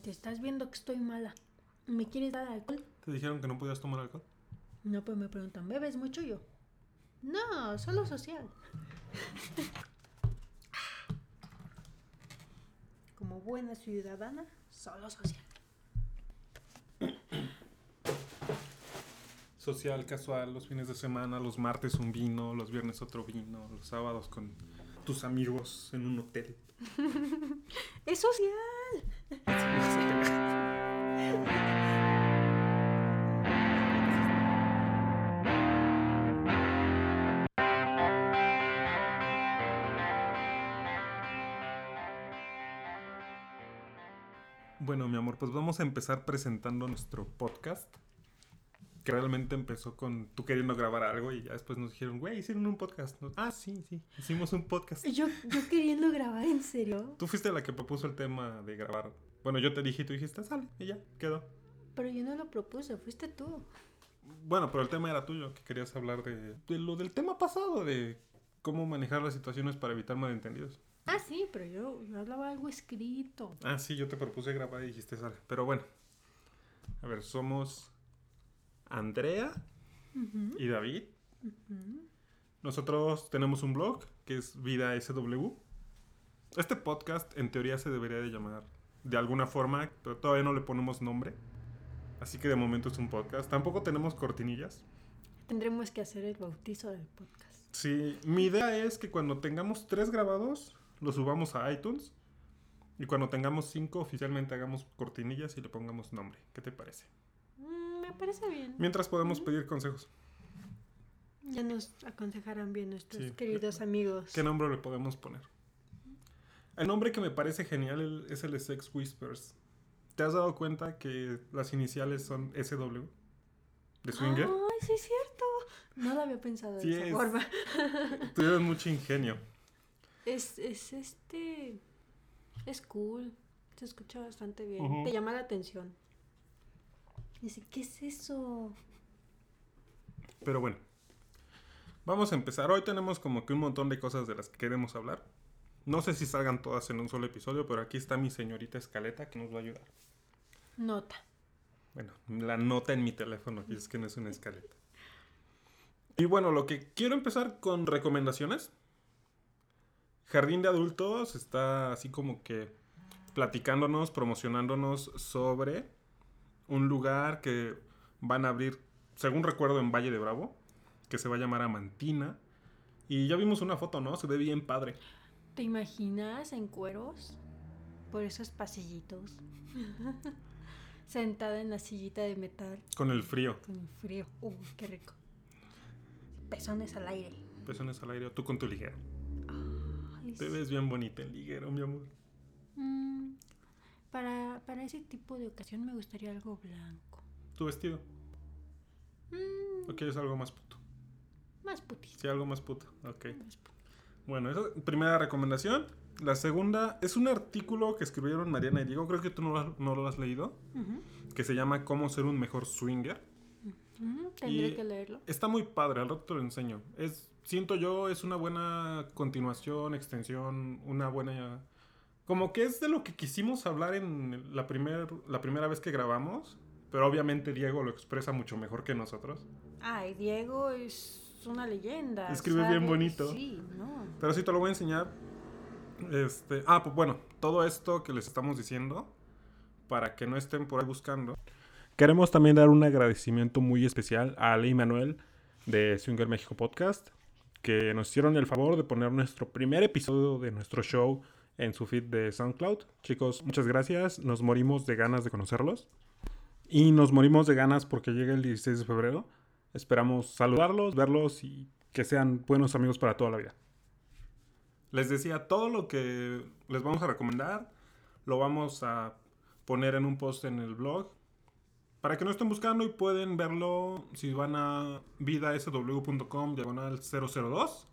te estás viendo que estoy mala. ¿Me quieres dar alcohol? ¿Te dijeron que no podías tomar alcohol? No, pues me preguntan, ¿bebes mucho yo? No, solo social. Como buena ciudadana, solo social. Social, casual, los fines de semana, los martes un vino, los viernes otro vino, los sábados con tus amigos en un hotel. ¡Es social! Bueno, mi amor, pues vamos a empezar presentando nuestro podcast. Que realmente empezó con tú queriendo grabar algo y ya después nos dijeron, güey, hicieron un podcast. Nos- Ah, sí, sí, hicimos un podcast. Yo, yo queriendo grabar, ¿en serio? Tú fuiste la que propuso el tema de grabar. Bueno, yo te dije y tú dijiste, sale, y ya, quedó. Pero yo no lo propuse, fuiste tú. Bueno, pero el tema era tuyo, que querías hablar de, de lo del tema pasado, de cómo manejar las situaciones para evitar malentendidos. Ah, sí, pero yo, yo hablaba algo escrito. Ah, sí, yo te propuse grabar y dijiste, sale. Pero bueno, a ver, somos Andrea y David. Nosotros tenemos un blog que es Vida SW. Este podcast en teoría se debería de llamar de alguna forma, pero todavía no le ponemos nombre. Así que de momento es un podcast. Tampoco tenemos cortinillas. Tendremos que hacer el bautizo del podcast. Sí, mi idea es que cuando tengamos tres grabados, los subamos a iTunes. Y cuando tengamos cinco, oficialmente hagamos cortinillas y le pongamos nombre. ¿Qué te parece? Me parece bien. Mientras podemos pedir consejos. Ya nos aconsejarán bien nuestros Sí. queridos amigos. ¿Qué nombre le podemos poner? El nombre que me parece genial es el de Sex Whispers. ¿Te has dado cuenta que las iniciales son SW? ¿De Swinger? Ay, sí es cierto. No lo había pensado de Sí esa es. forma. Tuvieron mucho ingenio. Es, es este. Es cool. Se escucha bastante bien. Te llama la atención. Dice, ¿qué es eso? Pero bueno, vamos a empezar. Hoy tenemos como que un montón de cosas de las que queremos hablar. No sé si salgan todas en un solo episodio, pero aquí está mi señorita Escaleta que nos va a ayudar. Nota. Bueno, la nota en mi teléfono, y es que no es una escaleta. Y bueno, lo que quiero empezar con recomendaciones. Jardín de Adultos está así como que platicándonos, promocionándonos sobre un lugar que van a abrir, según recuerdo, en Valle de Bravo, que se va a llamar Amantina. Y ya vimos una foto, ¿no? Se ve bien padre. ¿Te imaginas en cueros? Por esos pasillitos. Sentada en la sillita de metal Con el frío. con el frío. Uy, qué rico. Pezones al aire. Pezones al aire, tú con tu ligero. Ay, Te ves bien bonita en liguero, mi amor. Mm, para, para ese tipo de ocasión me gustaría algo blanco. Tu vestido. Mm, ¿O quieres algo más puto? más putis. Sí, algo más puto. Ok. Más puti. Bueno, esa es primera recomendación. La segunda es un artículo que escribieron Mariana y Diego. Creo que tú no lo has, no lo has leído. Que se llama Cómo ser un mejor swinger. ujú, Tendré Y- que leerlo. Está muy padre, al rato te lo enseño. Es, siento yo, es una buena continuación, extensión, una buena... Como que es de lo que quisimos hablar en la, primer, la primera vez que grabamos. Pero obviamente Diego lo expresa mucho mejor que nosotros. Ay, Diego es una leyenda. Escribe bien bonito. Sí, no. Pero sí te lo voy a enseñar. Este, ah, pues bueno, todo esto que les estamos diciendo, para que no estén por ahí buscando. Queremos también dar un agradecimiento muy especial a Ale y Manuel de Swinger México Podcast, que nos hicieron el favor de poner nuestro primer episodio de nuestro show en su feed de SoundCloud. Chicos, muchas gracias. Nos morimos de ganas de conocerlos. Y nos morimos de ganas porque llega el 16 de febrero. Esperamos saludarlos, verlos y que sean buenos amigos para toda la vida. Les decía, todo lo que les vamos a recomendar lo vamos a poner en un post en el blog para que no estén buscando y pueden verlo si van a vidasw.com diagonal 002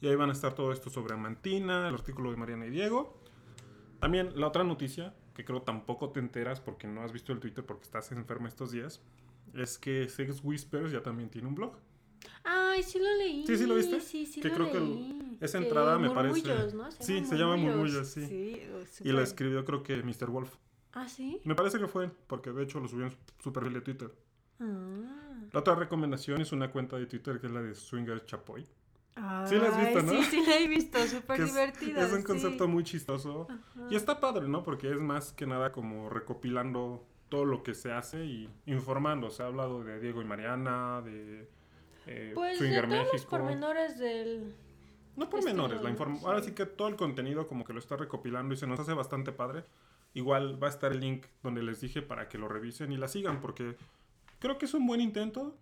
y ahí van a estar todo esto sobre Amantina, el artículo de Mariana y Diego. También la otra noticia, que creo tampoco te enteras porque no has visto el Twitter porque estás enferma estos días, es que Sex Whispers ya también tiene un blog. Ay, sí lo leí. Sí, sí lo viste. Sí, sí Que lo creo que esa Que entrada me parece- ¿no? Sí, se llama Murmullos, sí. Sí, Y súper. escribió creo que Mr. Wolf. ¿Ah, sí? Me parece que fue, porque de hecho lo subió en su perfil de Twitter. Ah. La otra recomendación es una cuenta de Twitter que es la de Swinger Chapoy. Ay, Sí la has visto, ¿no? Sí, sí la he visto, súper que es, divertida. es un sí. concepto muy chistoso. Ajá. Y está padre, ¿no? Porque es más que nada como recopilando todo lo que se hace y informando. Se ha hablado de Diego y Mariana, de eh, Pues Swinger de todos los México. pormenores del... No pormenores, la inform- Sí. ahora sí que todo el contenido como que lo está recopilando y se nos hace bastante padre. Igual va a estar el link donde les dije para que lo revisen y la sigan porque creo que es un buen intento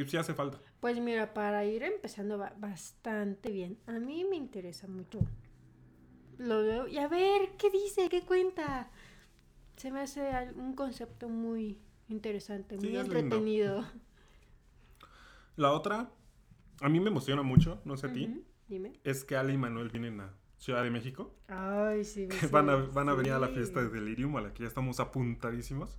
y sí hace falta. Pues mira, para ir empezando va bastante bien. A mí me interesa mucho. Lo veo y a ver, ¿qué dice? ¿Qué cuenta? Se me hace un concepto muy interesante, Sí, muy lindo. entretenido. La otra, a mí me emociona mucho, no sé a ti, Dime. es que Ale y Manuel vienen a Ciudad de México. Ay, sí. que van a, van a venir a la fiesta de Delirium, a la que ya estamos apuntadísimos.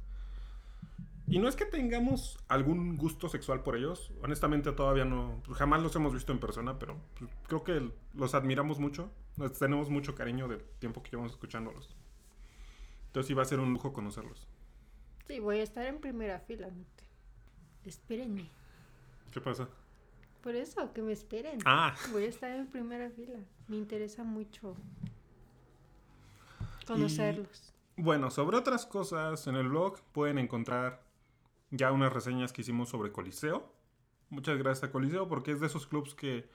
Y no es que tengamos algún gusto sexual por ellos, honestamente todavía no, jamás los hemos visto en persona, pero creo que los admiramos mucho, les tenemos mucho cariño del tiempo que llevamos escuchándolos. Entonces sí va a ser un lujo conocerlos. Sí, voy a estar en primera fila. no te- Espérenme. ¿Qué pasa? Por eso, que me esperen. Ah, Voy a estar en primera fila. Me interesa mucho conocerlos. Bueno, sobre otras cosas, en el blog pueden encontrar ya unas reseñas que hicimos sobre Coliseo. Muchas gracias a Coliseo porque es de esos clubs que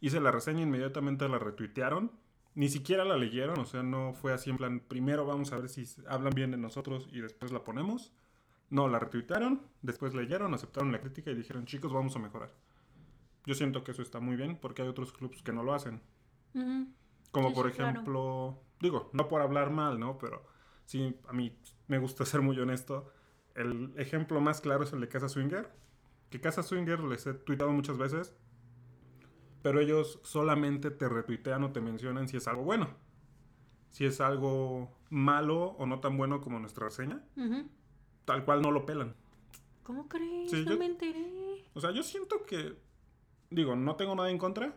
hice la reseña inmediatamente la retuitearon. Ni siquiera la leyeron, o sea, no fue así en plan, primero vamos a ver si hablan bien de nosotros y después la ponemos. No, la retuitearon, después leyeron, aceptaron la crítica y dijeron, chicos, vamos a mejorar. Yo siento que eso está muy bien porque hay otros clubs que no lo hacen. Ujú. Como Sí, por sí, claro. ejemplo, digo, no por hablar mal, ¿no? Pero sí, a mí me gusta ser muy honesto. El ejemplo más claro es el de Casa Swinger. Que Casa Swinger les he tuitado muchas veces, pero ellos solamente te retuitean o te mencionan si es algo bueno. Si es algo malo o no tan bueno como nuestra reseña, tal cual no lo pelan. ¿Cómo crees? Sí, no yo- me enteré. O sea, yo siento que, digo, no tengo nada en contra,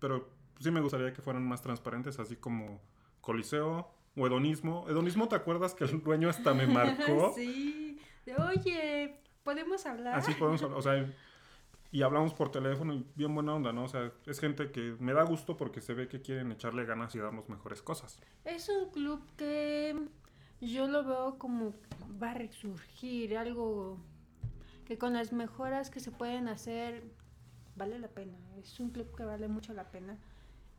pero sí me gustaría que fueran más transparentes, así como Coliseo o Hedonismo. Hedonismo, ¿te acuerdas que el dueño hasta me marcó? sí. De, Oye, ¿podemos hablar? Así podemos hablar, o sea, y hablamos por teléfono y bien buena onda, ¿no? O sea, es gente que me da gusto porque se ve que quieren echarle ganas y darnos mejores cosas. Es un club que yo lo veo como va a resurgir, algo que con las mejoras que se pueden hacer vale la pena. Es un club que vale mucho la pena.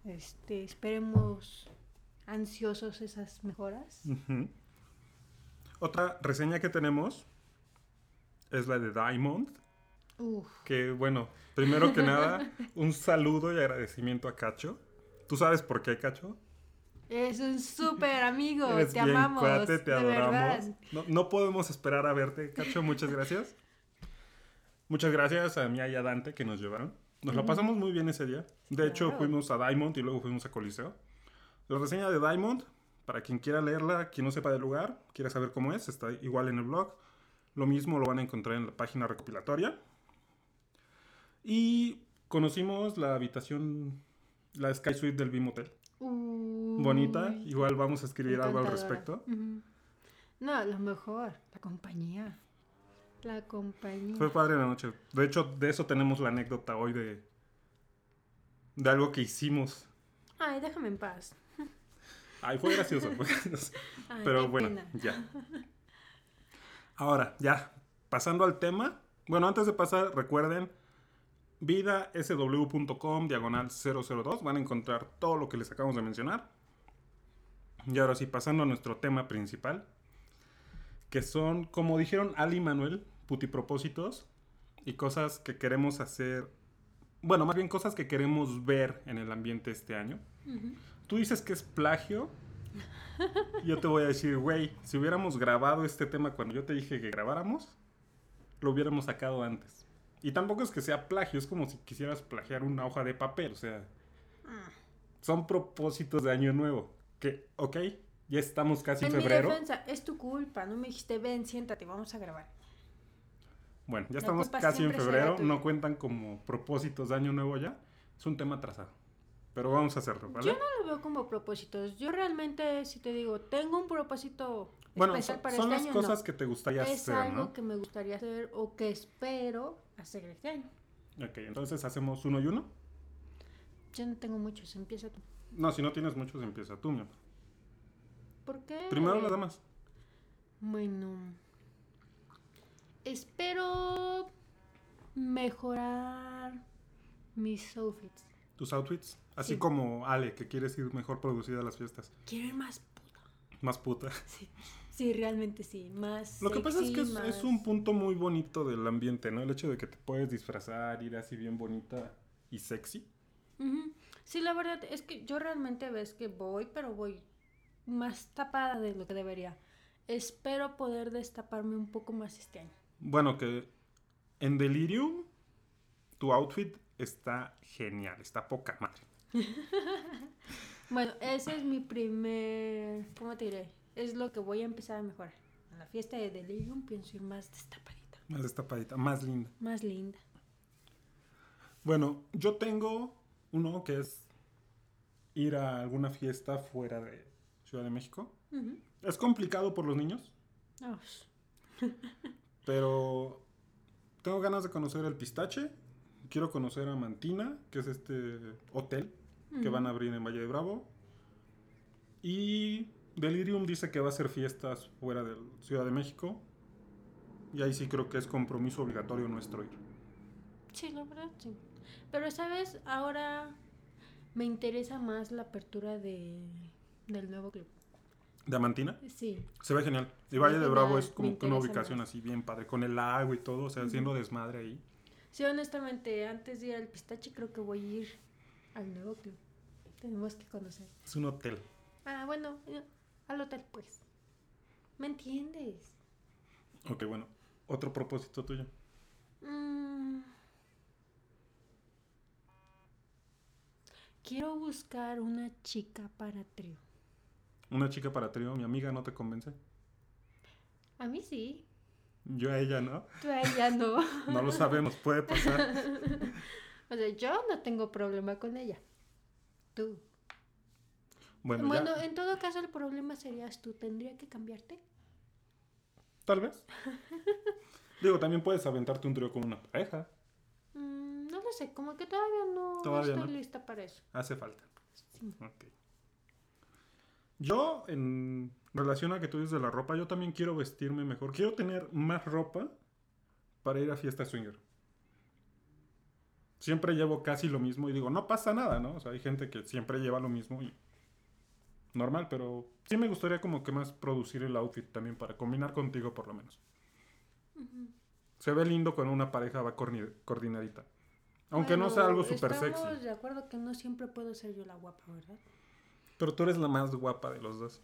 Este, esperemos ansiosos esas mejoras. Otra reseña que tenemos es la de Diamond. Uf, Que bueno, primero que nada, un saludo y agradecimiento a Cacho. ¿Tú sabes por qué, Cacho? es un súper amigo, Eres te bien amamos, cuate, te de adoramos. No, no podemos esperar a verte, Cacho. Muchas gracias. Muchas gracias a Mia y a Dante que nos llevaron. Nos la pasamos muy bien ese día. De hecho, Claro. fuimos a Diamond y luego fuimos a Coliseo. La reseña de Diamond, para quien quiera leerla, quien no sepa del lugar, quiera saber cómo es, está igual en el blog. Lo mismo lo van a encontrar en la página recopilatoria. Y conocimos la habitación, la Sky Suite del Beam Hotel. Uy, Bonita, igual vamos a escribir algo al respecto. No, lo mejor, la compañía. La compañía. Fue padre la noche. De hecho, de eso tenemos la anécdota hoy de, de algo que hicimos. Ay, déjame en paz. Ay, fue gracioso. Ay, Pero bueno, pena. ya. Ahora, ya, pasando al tema. Bueno, antes de pasar, recuerden, vidasw.com, diagonal 002, van a encontrar todo lo que les acabamos de mencionar. Y ahora sí, pasando a nuestro tema principal, que son, como dijeron Ali y Manuel, putipropósitos y cosas que queremos hacer, bueno, más bien cosas que queremos ver en el ambiente este año. Tú dices que es plagio. Yo te voy a decir, güey, si hubiéramos grabado este tema cuando yo te dije que grabáramos, lo hubiéramos sacado antes. Y tampoco es que sea plagio, es como si quisieras plagiar una hoja de papel, o sea, Ah. son propósitos de año nuevo. Que, ok, ya estamos casi en En mi febrero. defensa, es tu culpa. No me dijiste, ven, siéntate, vamos a grabar. Bueno, ya La estamos casi en febrero, no cuentan como propósitos de año nuevo ya. Es un tema atrasado. Pero vamos a hacerlo, ¿vale? Yo no lo veo como propósitos. Yo realmente, si te digo, tengo un propósito Bueno, especial para son este las año, cosas no. que te gustaría Es hacer, algo ¿no? que me gustaría hacer o que espero hacer este año. Ok, entonces hacemos uno y uno. Yo no tengo muchos, empieza tú. No, si no tienes muchos, empieza tú, mi amor. ¿Por qué? Primero las damas. Bueno, espero mejorar mis outfits. Tus outfits. Así Sí. como Ale, que quieres ir mejor producida a las fiestas. Quiero ir más puta. Más puta. Sí, sí realmente sí. Más. Lo que pasa es que es, un punto muy bonito del ambiente, ¿no? El hecho de que te puedes disfrazar, ir así bien bonita y sexy. Sí, la verdad es que yo realmente ves que voy, pero voy más tapada de lo que debería. Espero poder destaparme un poco más este año. Bueno, que en Delirium tu outfit está genial, está poca madre. Bueno, ese es mi primer. ¿Cómo te diré? Es lo que voy a empezar a mejorar. A la fiesta de Delirium pienso ir más destapadita, Más destapadita, más linda. más linda. Bueno, yo tengo uno que es ir a alguna fiesta fuera de Ciudad de México. Es complicado por los niños, Oh, pero tengo ganas de conocer el pistache. Quiero conocer a Mantina, que es este hotel que van a abrir en Valle de Bravo. Y Delirium dice que va a hacer fiestas fuera de Ciudad de México. Y ahí sí creo que es compromiso obligatorio nuestro ir. Sí, la verdad, sí. Pero, ¿sabes? Ahora me interesa más la apertura de, del nuevo club. ¿De Amantina? Sí. Se ve genial. Y Valle de Bravo es como que una ubicación más. así bien padre, con el agua y todo, o sea, haciendo desmadre ahí. Sí, honestamente, antes de ir al pistache, creo que voy a ir al nuevo club. Tenemos que conocer. Es un hotel. Ah, bueno, eh, al hotel, pues. ¿Me entiendes? Ok, bueno. Otro propósito tuyo. Mm. Quiero buscar una chica para trío. Una chica para trío, mi amiga no te convence. A mí sí. Yo a ella no. Tú a ella no. No lo sabemos, puede pasar. O sea, yo no tengo problema con ella. Tú. Bueno, Bueno, ya, en todo caso el problema serías tú. ¿Tendría que cambiarte? tal vez. Digo, también puedes aventarte un trío con una pareja. Mm, no lo sé, como que todavía no Todavía estoy no. lista para eso. Hace falta. Sí. Ok. Yo, en relación a que tú dices de la ropa, yo también quiero vestirme mejor. Quiero tener más ropa para ir a fiesta swinger. Siempre llevo casi lo mismo y digo, no pasa nada, ¿no? O sea, hay gente que siempre lleva lo mismo y normal, pero sí me gustaría como que más producir el outfit también para combinar contigo por lo menos. Se ve lindo cuando una pareja va coordinadita. Aunque no sea algo súper sexy. Estamos de acuerdo que no siempre puedo ser yo la guapa, ¿verdad? Pero tú eres la más guapa de los dos.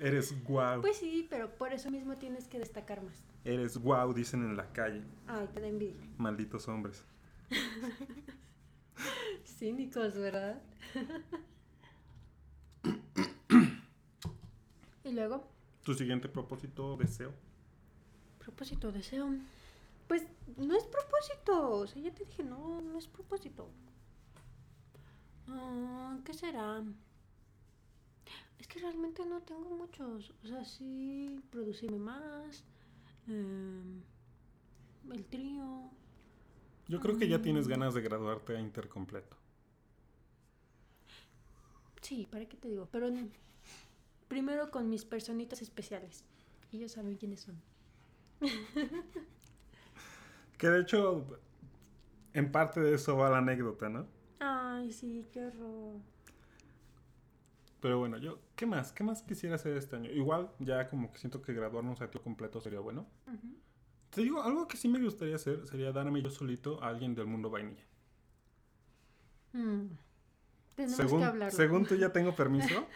Eres guau. Pues sí, pero por eso mismo tienes que destacar más. Eres guau, dicen en la calle. Ay, te da envidia. Malditos hombres. Cínicos, ¿verdad? y luego, Tu siguiente propósito, deseo. propósito, deseo. Pues no es propósito. O sea, ya te dije, no, no es propósito. Ah, ¿Qué será? Es que realmente no tengo muchos. O sea, sí, producirme más. em, el trío. Yo creo que ya tienes Mm. ganas de graduarte a intercompleto. Sí, ¿para qué te digo? Pero primero con mis personitas especiales. Ellos saben quiénes son. Que de hecho, en parte de eso va la anécdota, ¿no? Ay, sí, qué horror. Pero bueno, yo, ¿qué más? ¿Qué más quisiera hacer este año? Igual, ya como que siento que graduarnos a tiempo completo sería bueno. Te digo, algo que sí me gustaría hacer sería darme yo solito a alguien del mundo vainilla. Mm. Tenemos según, que hablarlo. según tú ya tengo permiso.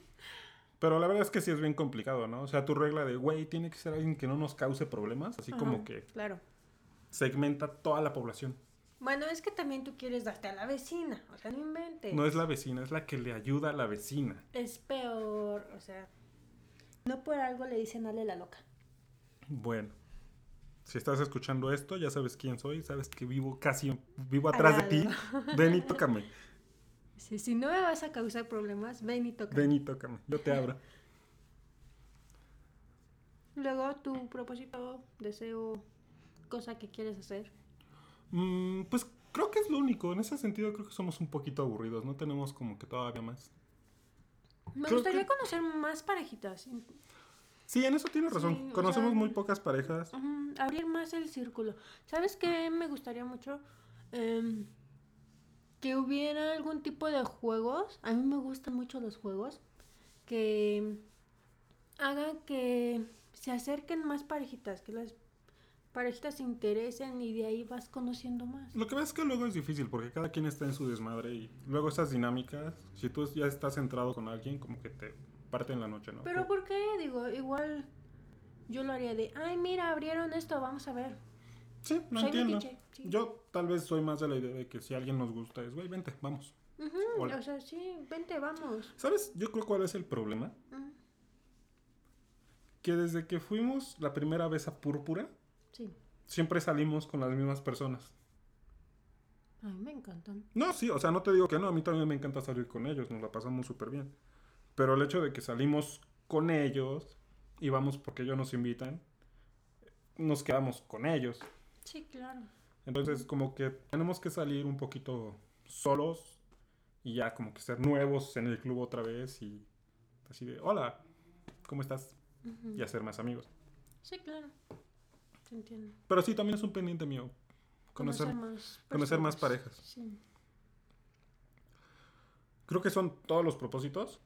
Pero la verdad es que sí es bien complicado, ¿no? O sea, tu regla de, güey, tiene que ser alguien que no nos cause problemas, así Ajá, como que Claro. segmenta toda la población. Bueno, es que también tú quieres darte a la vecina. O sea, no inventes. No es la vecina, es la que le ayuda a la vecina. Es peor. O sea, no por algo le dicen Ale la loca. Bueno, si estás escuchando esto, ya sabes quién soy, sabes que vivo casi, vivo atrás de ti. Ven y tócame, Sí, si no me vas a causar problemas, ven y toca. ven y tócame, yo te abro. luego tu propósito, deseo, cosa que quieres hacer. Mm, pues creo que es lo único. En ese sentido creo que somos un poquito aburridos. No tenemos como que todavía más. Me Creo gustaría que- conocer más parejitas. Sí, en eso tienes razón. Sí, Conocemos sea, muy pocas parejas. Abrir más el círculo. ¿Sabes qué me gustaría mucho? Em, que hubiera algún tipo de juegos. A mí me gustan mucho los juegos. Que hagan que se acerquen más parejitas. Que las parejitas se interesen y de ahí vas conociendo más. Lo que ves es que luego es difícil porque cada quien está en su desmadre y luego esas dinámicas, si tú ya estás centrado con alguien, como que te parten la noche, ¿no? Pero ¿por qué? Digo, igual yo lo haría de, ay, mira, abrieron esto, vamos a ver. Sí, no Soy entiendo. metiche, sí. Yo tal vez soy más de la idea de que si alguien nos gusta es, güey, vente, vamos. O sea, sí, vente, vamos. ¿Sabes? Yo creo cuál es el problema. Que desde que fuimos la primera vez a Púrpura, Sí, siempre salimos con las mismas personas. a mí me encantan. No, sí, o sea, no te digo que no, a mí también me encanta salir con ellos, nos la pasamos súper bien. Pero el hecho de que salimos con ellos y vamos porque ellos nos invitan, nos quedamos con ellos. Sí, claro. Entonces, como que tenemos que salir un poquito solos y ya como que ser nuevos en el club otra vez y así de, hola, ¿cómo estás? Y hacer más amigos. Sí, claro. Se entiende. Pero sí, también es un pendiente mío. Conocer, más conocer más parejas. Sí. Creo que son todos los propósitos.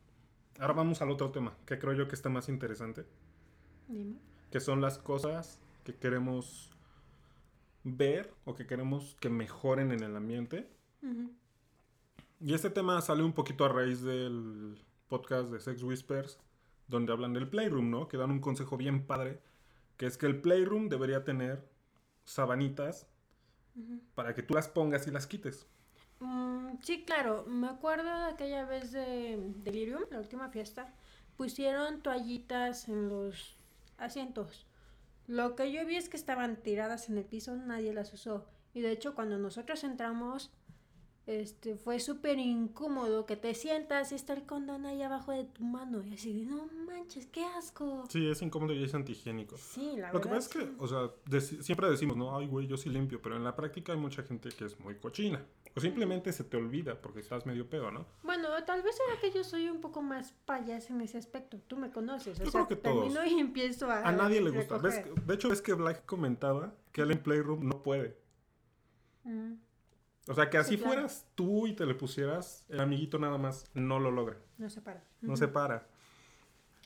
Ahora vamos al otro tema, que creo yo que está más interesante, Dime. que son las cosas que queremos ver o que queremos que mejoren en el ambiente. Y este tema sale un poquito a raíz del podcast de Sex Whispers, donde hablan del Playroom, ¿no? Que dan un consejo bien padre, que es que el Playroom debería tener sabanitas para que tú las pongas y las quites. Mm, sí, claro. Me acuerdo de aquella vez de Delirium, la última fiesta. Pusieron toallitas en los asientos. Lo que yo vi es que estaban tiradas en el piso, nadie las usó. Y de hecho, cuando nosotros entramos, este, fue súper incómodo que te sientas y está el condón ahí abajo de tu mano. Y así no manches, qué asco. Sí, es incómodo y es antihigiénico. Sí, la Lo que pasa es que, o sea, siempre decimos, no, ay, güey, yo sí limpio, pero en la práctica hay mucha gente que es muy cochina. O simplemente se te olvida porque estás medio pedo, ¿no? Bueno, tal vez será que yo soy un poco más payas en ese aspecto. Tú me conoces. O Yo sea, creo que todos. termino y empiezo a. A nadie le gusta. ¿Ves de hecho, es que Black comentaba que él en Playroom no puede. Mm. O sea, que Sí, así claro. fueras tú y te le pusieras, el amiguito nada más no lo logra. No se para. No se para.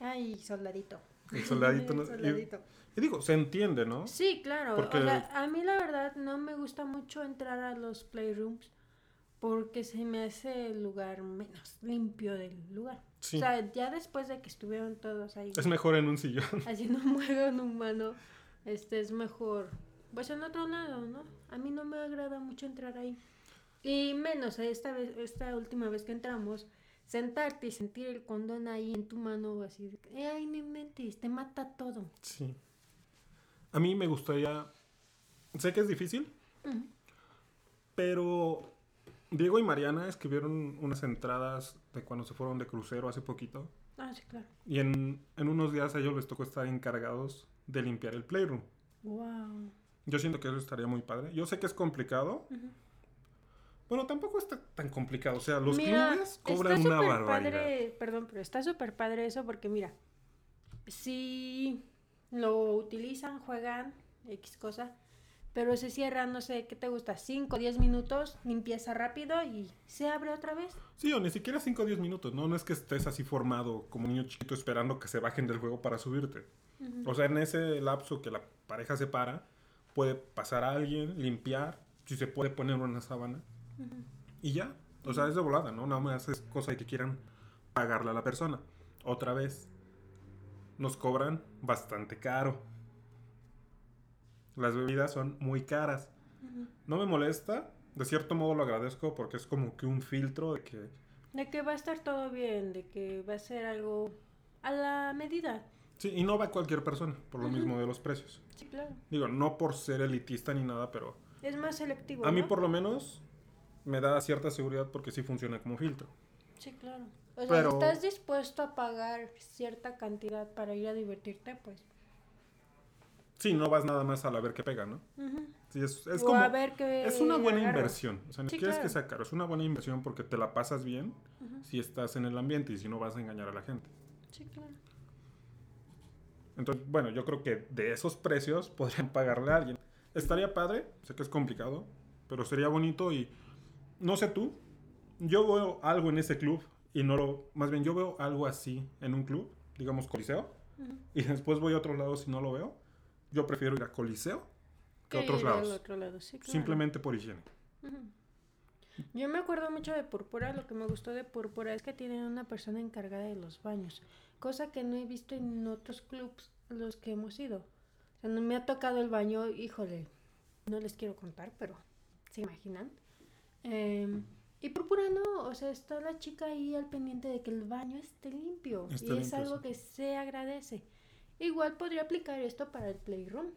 Ay, soldadito. El soldadito no- y- Soldadito. Y digo, se entiende, ¿no? Sí, claro. Porque- O sea, a mí la verdad no me gusta mucho entrar a los playrooms porque se me hace el lugar menos limpio del lugar. Sí. O sea, ya después de que estuvieron todos ahí Es mejor en un sillón. haciendo un juego humano, este es mejor. Pues en otro lado, ¿no? A mí no me agrada mucho entrar ahí. Y menos esta vez, esta última vez que entramos, sentarte y sentir el condón ahí en tu mano, así de que, ay, no inventes, te mata todo. Sí. A mí me gustaría. Sé que es difícil, pero Diego y Mariana escribieron unas entradas de cuando se fueron de crucero hace poquito. Ah, sí, claro. Y en, en unos días a ellos les tocó estar encargados de limpiar el playroom. Wow. Yo siento que eso estaría muy padre. Yo sé que es complicado. Bueno, tampoco está tan complicado. O sea, los clubes cobran está una barbaridad. padre, perdón, pero está súper padre eso porque mira, si lo utilizan, juegan, X cosa, pero se cierra, no sé, ¿qué te gusta? 5 o 10 minutos, limpieza rápido y se abre otra vez. Sí, o ni siquiera 5 o 10 minutos, ¿no? No es que estés así formado como un niño chiquito esperando que se bajen del juego para subirte. O sea, en ese lapso que la pareja se para, puede pasar a alguien, limpiar, si se puede poner una sábana y ya. O sea, es de volada, ¿no? Nada más es cosa de que quieran pagarle a la persona. Otra vez, nos cobran bastante caro. Las bebidas son muy caras. No me molesta, de cierto modo lo agradezco porque es como que un filtro de que De que va a estar todo bien, de que va a ser algo a la medida. Sí, y no va cualquier persona, por lo mismo de los precios. Sí, claro. Digo, no por ser elitista ni nada, pero Es más selectivo. a mí ¿no? por lo menos me da cierta seguridad porque sí funciona como filtro. Sí, claro. O sea, Pero- si estás dispuesto a pagar cierta cantidad para ir a divertirte, pues Sí, no vas nada más a la ver qué pega, ¿no? Ujú. Sí, es, es o como... a ver qué Es una buena agarro. inversión. O sea, ni Sí, quieres que sea caro. Es una buena inversión porque te la pasas bien si estás en el ambiente y si no vas a engañar a la gente. Sí, claro. Entonces, bueno, yo creo que de esos precios podrían pagarle a alguien. Estaría padre, sé que es complicado, pero sería bonito y no sé tú, yo veo algo en ese club y no lo, más bien yo veo algo así en un club, digamos Coliseo, y después voy a otros lados y no lo veo. Yo prefiero ir a Coliseo que a otros lados, otro lado, sí, claro. simplemente por higiene. Yo me acuerdo mucho de Púrpura, lo que me gustó de Púrpura es que tienen una persona encargada de los baños, cosa que no he visto en otros clubs los que hemos ido. O sea, no me ha tocado el baño, híjole, no les quiero contar, pero se imaginan. Em, y Púrpura no, o sea, está la chica ahí al pendiente de que el baño esté limpio Esté y es limpio, algo sí. que se agradece. Igual podría aplicar esto para el playroom.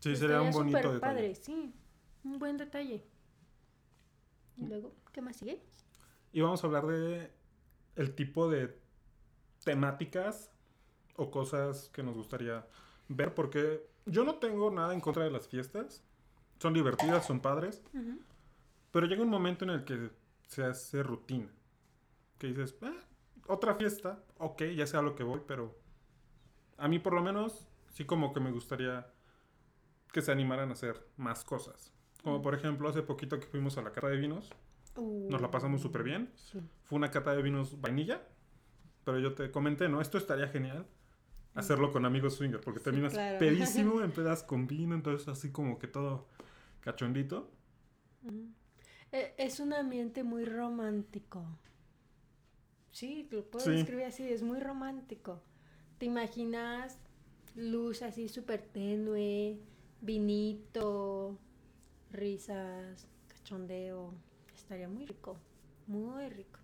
Sí, sería un bonito detalle. padre, sí. Un buen detalle. Y luego, ¿qué más sigue? Y vamos a hablar de el tipo de temáticas o cosas que nos gustaría ver, porque yo no tengo nada en contra de las fiestas. Son divertidas, son padres, pero llega un momento en el que se hace rutina. Que dices, "Ah, otra fiesta, ok, ya sé a lo que voy, pero a mí por lo menos sí como que me gustaría que se animaran a hacer más cosas. Como por ejemplo, hace poquito que fuimos a la cata de vinos, nos la pasamos súper bien. Sí. Fue una cata de vinos vainilla, pero yo te comenté, ¿no? Esto estaría genial hacerlo con amigos swinger, porque Sí, terminas claro. pedísimo, empedas con vino, entonces así como que todo cachondito. Ujú. E- Es un ambiente muy romántico. Sí, lo puedo Sí. describir así, es muy romántico. ¿Te imaginas luz así súper tenue, vinito, risas, cachondeo? Estaría muy rico, muy rico.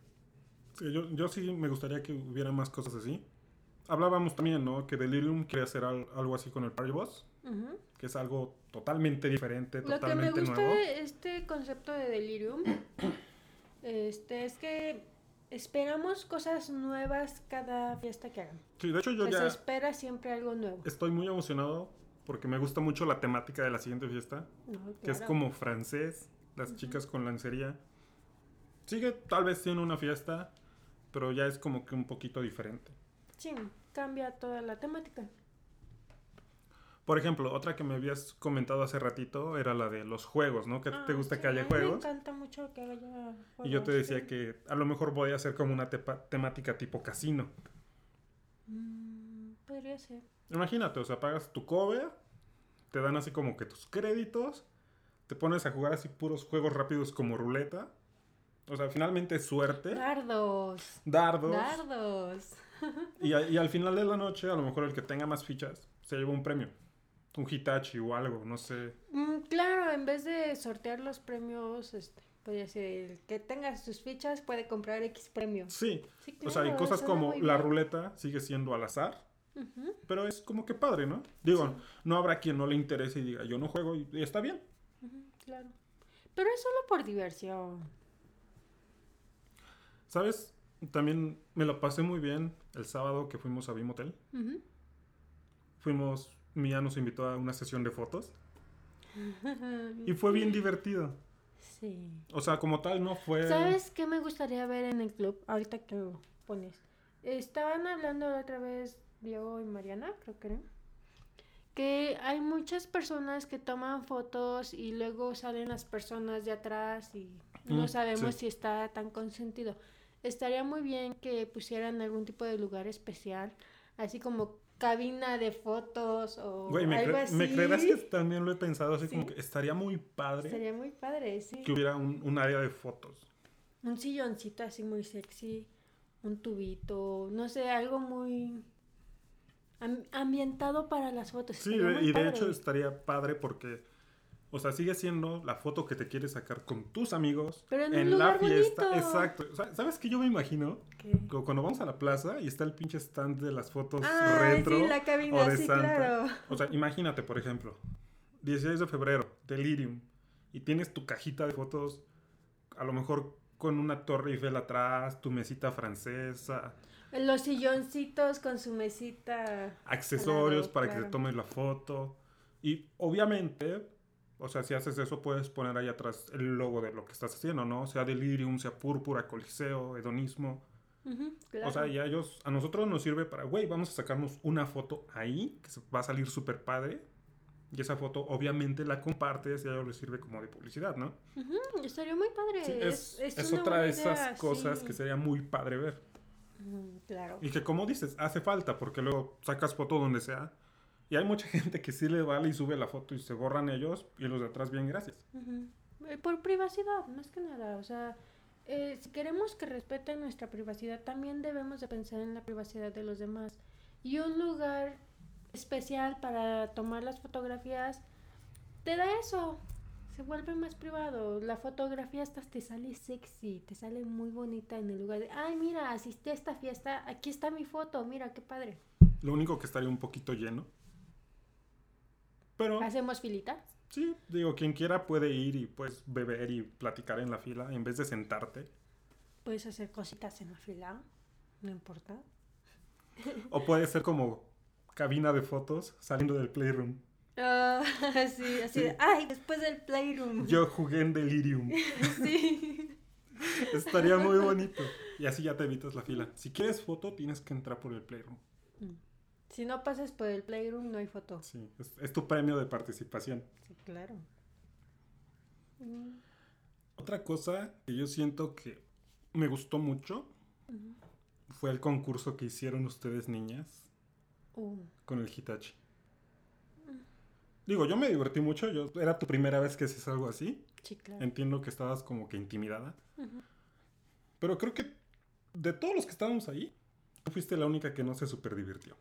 Sí, yo, yo sí me gustaría que hubiera más cosas así. Hablábamos también, ¿no? Que Delirium quiere hacer al- algo así con el Party Boss, Ujú. que es algo totalmente diferente, Lo que me totalmente gusta nuevo. de este concepto de delirium este, es que esperamos cosas nuevas cada fiesta que hagan. Sí, de hecho yo Que se ya espera siempre algo nuevo. estoy muy emocionado porque me gusta mucho la temática de la siguiente fiesta. No, que es claro. como francés, las chicas con lancería. Sigue tal vez siendo una fiesta, pero ya es como que un poquito diferente. Sí, cambia toda la temática. Por ejemplo, otra que me habías comentado hace ratito era la de los juegos, ¿no? Que te Ah, gusta sí, que a haya mí juegos. Me encanta mucho que haya Y yo te juegos, decía sí. que a lo mejor voy a hacer como una temática tipo casino. Mm, podría ser. Imagínate, o sea, pagas tu cover, te dan así como que tus créditos, te pones a jugar así puros juegos rápidos como ruleta. O sea, finalmente es suerte, Dardos. dardos. Dardos. Y, a- y al final de la noche, a lo mejor el que tenga más fichas se lleva un premio. Un Hitachi o algo, no sé. Mm, claro, en vez de sortear los premios, este, podría ser el que tenga sus fichas puede comprar X premio. Sí, Sí, o sea, y claro, cosas como la bien. ruleta sigue siendo al azar, pero es como que padre, ¿no? Digo, Sí. no habrá quien no le interese y diga, yo no juego y, y está bien. Claro. Pero es solo por diversión. ¿Sabes? También me lo pasé muy bien el sábado que fuimos a Bimotel. Ujú. Fuimos, Mía nos invitó a una sesión de fotos y fue bien divertido. Sí. O sea, como tal, no fue... ¿Sabes qué me gustaría ver en el club? Ahorita que lo pones. Estaban hablando la otra vez Diego y Mariana, creo que era. Que hay muchas personas que toman fotos y luego salen las personas de atrás y no Mm, sabemos sí. si está tan consentido. Estaría muy bien que pusieran algún tipo de lugar especial, así como cabina de fotos o Güey, ¿me, algo así. ¿me creerás que también lo he pensado así como que estaría muy padre Estaría muy padre, sí. que hubiera un, un área de fotos? Un silloncito así muy sexy, un tubito, no sé, algo muy am- ambientado para las fotos. Sí, y de padre. hecho estaría padre porque, o sea, sigue siendo la foto que te quieres sacar con tus amigos Pero en un la fiesta. bonito. Exacto. O sea, ¿Sabes qué yo me imagino? ¿Qué? Cuando vamos a la plaza y está el pinche stand de las fotos Ah, retro sí, la cabina, o de sí, Santa. claro. O sea, imagínate, por ejemplo, 16 de febrero, Delirium, y tienes tu cajita de fotos, a lo mejor con una torre Eiffel atrás, tu mesita francesa, Los silloncitos con su mesita. Accesorios para que te tomes la foto. Y obviamente, o sea, si haces eso, puedes poner ahí atrás el logo de lo que estás haciendo, ¿no? Sea delirium, sea púrpura, coliseo, hedonismo. Ujú, claro. O sea, y a ellos, a nosotros nos sirve para, güey, vamos a sacarnos una foto ahí, que va a salir súper padre. Y esa foto, obviamente, la compartes y a ellos les sirve como de publicidad, ¿no? Ujú, estaría muy padre. Sí, es, es, es una otra de esas idea, cosas sí. que sería muy padre ver. Ujú, Claro. Y que como dices, hace falta, porque luego sacas foto donde sea. Y hay mucha gente que sí le vale y sube la foto y se borran ellos y los de atrás bien, gracias. Ujú. Eh, Por privacidad, más que nada. O sea, eh, si queremos que respeten nuestra privacidad, también debemos de pensar en la privacidad de los demás. Y un lugar especial para tomar las fotografías te da eso. Se vuelve más privado. La fotografía hasta te sale sexy, te sale muy bonita en el lugar de, ay, mira, asistí a esta fiesta, aquí está mi foto, mira, qué padre. Lo único que estaría un poquito lleno. Pero Hacemos filita. sí, digo, quien quiera puede ir y pues beber y platicar en la fila en vez de sentarte. Puedes hacer cositas en la fila, no importa. O puede ser como cabina de fotos saliendo del playroom. Ah, sí, así Sí. de, ay, después del playroom. Yo jugué en Delirium. Sí. Estaría muy bonito. Y así ya te evitas la fila. Si quieres foto, tienes que entrar por el playroom. Si no pasas por el playroom, no hay foto. Sí, es, es tu premio de participación. Sí, claro. Mm, Otra cosa que yo siento que me gustó mucho fue el concurso que hicieron ustedes niñas Uh, con el Hitachi. Digo, yo me divertí mucho. Yo, era tu primera vez que haces algo así. sí, claro. Entiendo que estabas como que intimidada. Pero creo que de todos los que estábamos ahí, tú fuiste la única que no se super divirtió.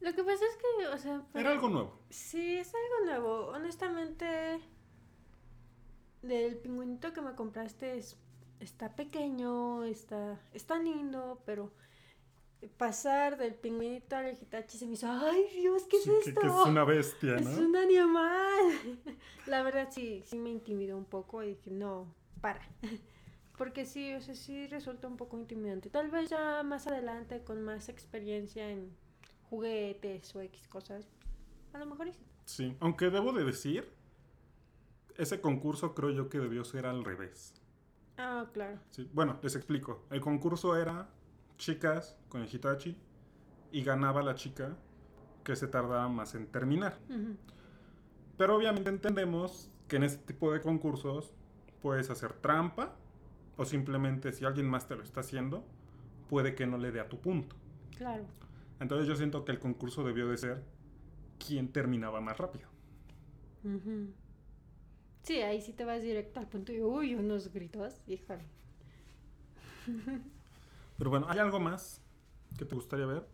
Lo que pasa es que, o sea... fue- Era algo nuevo. Sí, es algo nuevo. Honestamente, del pingüinito que me compraste es, está pequeño, está, está lindo, pero pasar del pingüinito al Hitachi se me hizo, ay Dios, ¿qué Sí, es que, esto? que es una bestia, Es ¿no? un animal. La verdad sí, sí me intimidó un poco y dije, no, para. Porque sí, o sea, sí resulta un poco intimidante. Tal vez ya más adelante, con más experiencia en juguetes o X cosas, a lo mejor sí. Sí, aunque debo de decir, ese concurso creo yo que debió ser al revés. Ah, claro. Sí, Bueno, les explico. El concurso era chicas con el Hitachi y ganaba la chica que se tardaba más en terminar. Pero obviamente entendemos que en este tipo de concursos puedes hacer trampa o simplemente si alguien más te lo está haciendo, puede que no le dé a tu punto. Claro. Entonces yo siento que el concurso debió de ser quién terminaba más rápido. Sí, ahí sí te vas directo al punto y uy, unos gritos, híjole. Pero bueno, ¿hay algo más que te gustaría ver?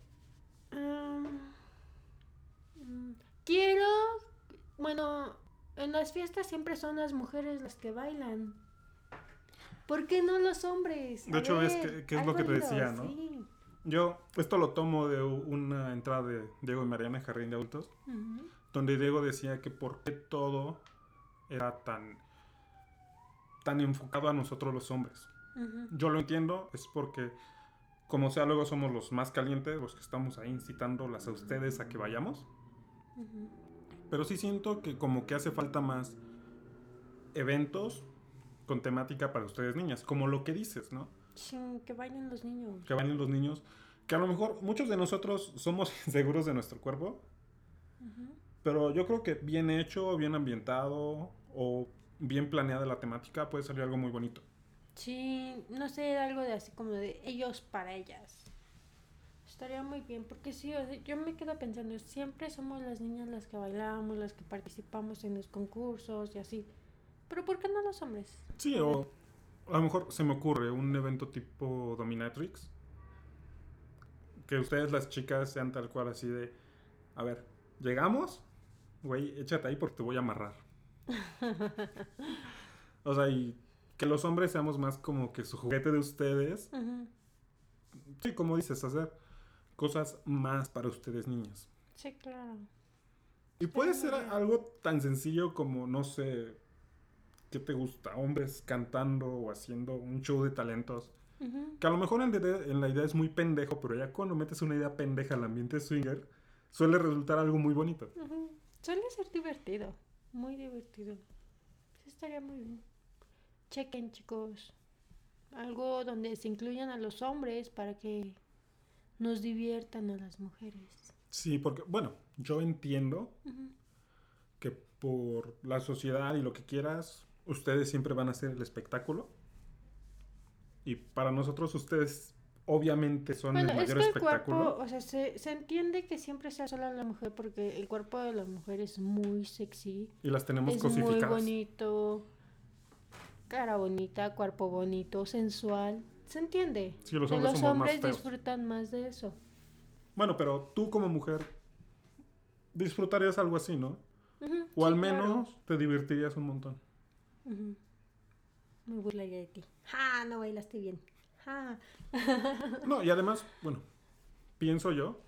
Mm, quiero, bueno, en las fiestas siempre son las mujeres las que bailan. ¿Por qué no los hombres? De hecho, ver, que- que es lo que te decía, ¿no? Sí. Yo esto lo tomo de una entrada de Diego y Mariana en Jardín de Adultos, donde Diego decía que por qué todo era tan, tan enfocado a nosotros los hombres. Yo lo entiendo, es porque como sea luego somos los más calientes, los que estamos ahí incitándolas a ustedes a que vayamos. Pero sí siento que como que hace falta más eventos con temática para ustedes niñas, como lo que dices, ¿no? Que bailen los niños. Que bailen los niños, que a lo mejor muchos de nosotros somos inseguros de nuestro cuerpo, Ujú. pero yo creo que bien hecho, bien ambientado o bien planeada la temática puede salir algo muy bonito. Sí, no sé, algo de así como de ellos para ellas. Estaría muy bien, porque sí, o sea, yo me quedo pensando, siempre somos las niñas las que bailamos, las que participamos en los concursos y así. Pero ¿por qué no los hombres? Sí, o a lo mejor se me ocurre un evento tipo Dominatrix. Que ustedes las chicas sean tal cual así de, a ver, llegamos, güey, échate ahí porque te voy a amarrar. o sea, y que los hombres seamos más como que su juguete de ustedes. Sí, como dices, hacer cosas más para ustedes niñas. Sí, claro. Y puede ser bien. algo tan sencillo como, no sé, ¿qué te gusta? Hombres cantando o haciendo un show de talentos. Que a lo mejor en, la idea- en la idea es muy pendejo, pero ya cuando metes una idea pendeja al ambiente swinger, suele resultar algo muy bonito. Suele ser divertido, muy divertido. Sí, estaría muy bien. Chequen, chicos. Algo donde se incluyan a los hombres para que nos diviertan a las mujeres. Sí, porque, bueno, yo entiendo que por la sociedad y lo que quieras, ustedes siempre van a ser el espectáculo. Y para nosotros ustedes obviamente son Bueno, el es mayor que el espectáculo. cuerpo, o sea, se, se entiende que siempre sea sola la mujer porque el cuerpo de la mujer es muy sexy, Y las tenemos es muy cosificadas. bonito, cara bonita, cuerpo bonito, sensual. ¿Se entiende? Sí, los hombres los más hombres disfrutan más de eso. Bueno, pero tú como mujer disfrutarías algo así, ¿no? O al claro. menos te divertirías un montón. Me burlaría de ti. ¡Ja! No bailaste bien. ¡Ja! No, y además, bueno, pienso yo,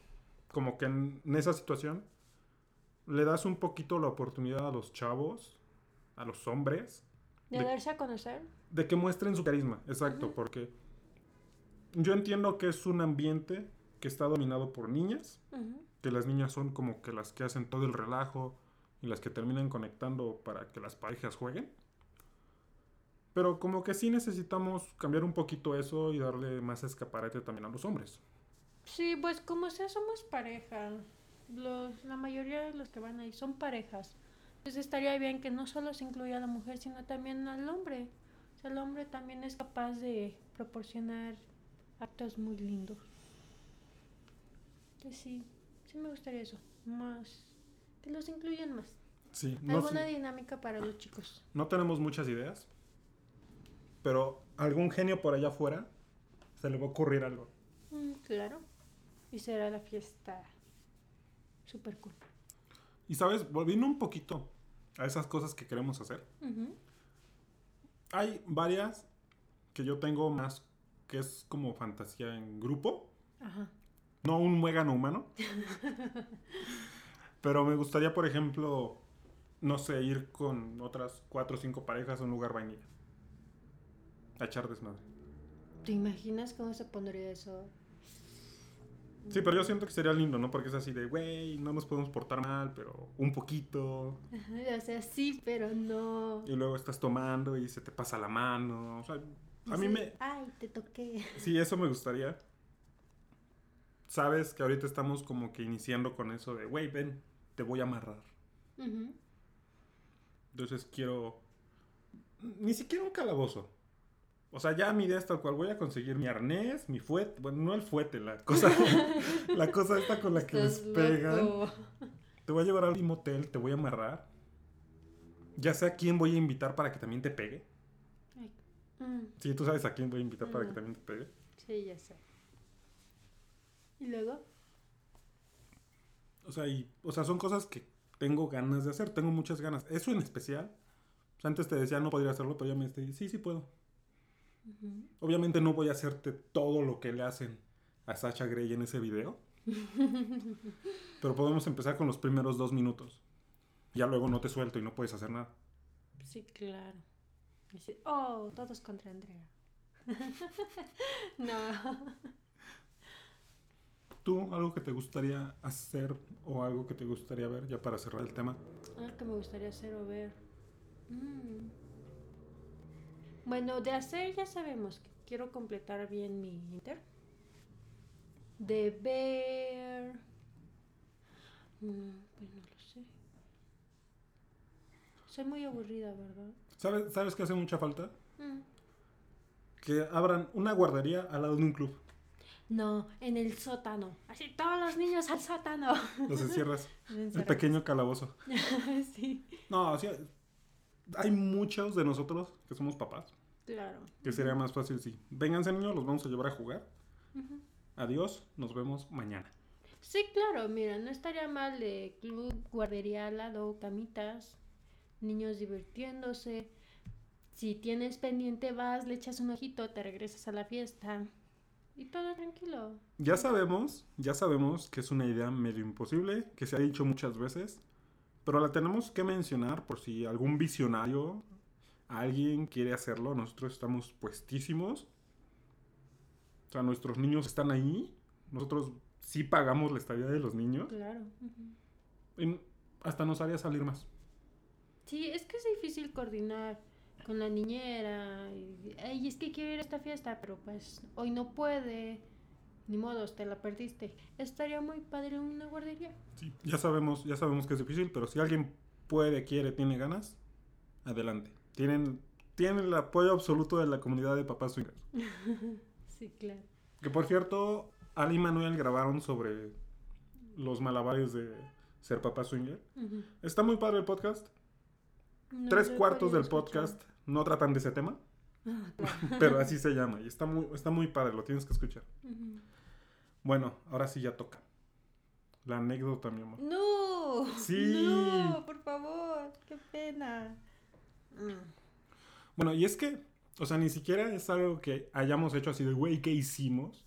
como que en, en esa situación le das un poquito la oportunidad a los chavos, a los hombres, De De- darse a conocer. de que muestren su carisma. Exacto, porque yo entiendo que es un ambiente que está dominado por niñas, que las niñas son como que las que hacen todo el relajo y las que terminan conectando para que las parejas jueguen. Pero como que sí necesitamos cambiar un poquito eso y darle más escaparate también a los hombres. Sí, pues como sea, somos pareja. Los, la mayoría de los que van ahí son parejas. Entonces estaría bien que no solo se incluya a la mujer, sino también al hombre. O sea, el hombre también es capaz de proporcionar actos muy lindos. Entonces sí, sí me gustaría eso. Más. Que los incluyan más. Sí, no, Alguna sé- dinámica para los chicos. no tenemos muchas ideas, pero algún genio por allá afuera se le va a ocurrir algo. Mm, claro. Y será la fiesta super cool. Y sabes, volviendo un poquito a esas cosas que queremos hacer, hay varias que yo tengo más que es como fantasía en grupo, Ajá. no un muégano humano. Pero me gustaría, por ejemplo, no sé, ir con otras cuatro o cinco parejas a un lugar vainilla. A echar desmadre. ¿Te imaginas cómo se pondría eso? Sí, pero yo siento que sería lindo, ¿no? Porque es así de, güey, no nos podemos portar mal, pero un poquito. Ajá, O sea, sí, pero no. Y luego estás tomando y se te pasa la mano. O sea, a mí me... Ay, te toqué. Sí, eso me gustaría. Sabes que ahorita estamos como que iniciando con eso de, güey, ven, te voy a amarrar. Entonces quiero... Ni siquiera un calabozo. O sea, ya mi idea es tal cual. Voy a conseguir mi arnés, mi fuete. Bueno, no el fuete, la cosa... la cosa esta con la que les pegan. loco. Te voy a llevar al motel, te voy a amarrar. Ya sé a quién voy a invitar para que también te pegue. Ay. Mm, Sí, tú sabes a quién voy a invitar para que Ujú. también te pegue. sí, ya sé. ¿Y luego? O sea, y, o sea, son cosas que tengo ganas de hacer, tengo muchas ganas. Eso en especial. O sea, antes te decía no podría hacerlo, pero ya me estoy, sí, sí puedo. Obviamente no voy a hacerte todo lo que le hacen a Sacha Grey en ese video. pero podemos empezar con los primeros dos minutos. Ya luego no te suelto y no puedes hacer nada. Sí, claro. Oh, todos contra Andrea. no. ¿Tú algo que te gustaría hacer o algo que te gustaría ver ya para cerrar el tema? Algo que me gustaría hacer o ver. Mm. Bueno, de hacer ya sabemos que quiero completar bien mi inter. De ver. Mm, pues no lo sé. Soy muy aburrida, ¿verdad? ¿Sabes, ¿Sabes qué hace mucha falta? Mm. Que abran una guardería al lado de un club. No, en el sótano. Así todos los niños al sótano. Los encierras. el pequeño calabozo. sí, No, o sea, hay muchos de nosotros que somos papás. Claro. Que sería más fácil si. Vénganse niños, los vamos a llevar a jugar. Adiós, nos vemos mañana. Sí, claro, mira, no estaría mal de club, guardería al lado, camitas, niños divirtiéndose. Si tienes pendiente, vas, le echas un ojito, te regresas a la fiesta y todo tranquilo. Ya sabemos, ya sabemos que es una idea medio imposible, que se ha dicho muchas veces, pero la tenemos que mencionar por si algún visionario, alguien quiere hacerlo, nosotros estamos puestísimos. O sea, nuestros niños están ahí. Nosotros sí pagamos la estadía de los niños. Claro. ujú. Y hasta nos haría salir más. Sí, es que es difícil coordinar con la niñera. Y, "Ay, es que quiero ir a esta fiesta, pero pues hoy no puede. Ni modo, te la perdiste. Estaría muy padre una guardería. Sí, ya sabemos, ya sabemos que es difícil, pero si alguien puede, quiere, tiene ganas, adelante. Tienen, tienen el apoyo absoluto de la comunidad de papás swingers. Sí, claro. Que por cierto, Ali y Manuel grabaron sobre los malabares de ser papá swinger. Está muy padre el podcast. No Tres cuartos del podcast no tratan de ese tema. Ah, pero así se llama. Y está muy, está muy padre, lo tienes que escuchar. Bueno, ahora sí ya toca. La anécdota, mi amor. No. Sí. No, por favor. Qué pena. Mm. Bueno, y es que, o sea, ni siquiera es algo que hayamos hecho así de, güey, ¿qué hicimos?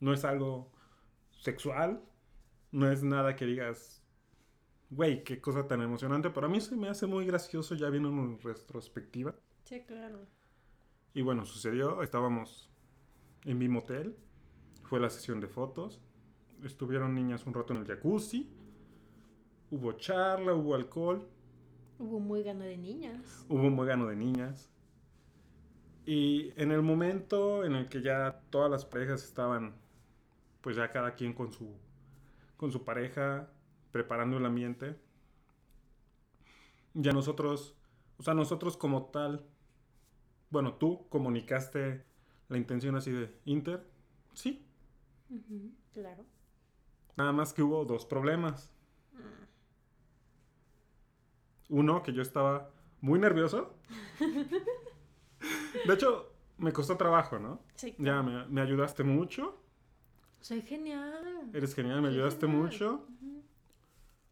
No es algo sexual, no es nada que digas, güey, qué cosa tan emocionante, pero a mí se me hace muy gracioso ya viendo en retrospectiva. Sí, claro. Y bueno, sucedió, estábamos en mi motel, fue la sesión de fotos, estuvieron niñas un rato en el jacuzzi, hubo charla, hubo alcohol, Hubo muy gano de niñas. hubo un gano de niñas. Y en el momento en el que ya todas las parejas estaban, pues ya cada quien con su, con su pareja, preparando el ambiente, ya nosotros, o sea, nosotros como tal, bueno, tú comunicaste la intención así de Inter, sí, Claro. nada más que hubo dos problemas. Uno, que yo estaba muy nervioso. De hecho, me costó trabajo, ¿no? Sí. Ya me, me ayudaste mucho. Soy genial. Eres genial, me Soy ayudaste genial. mucho.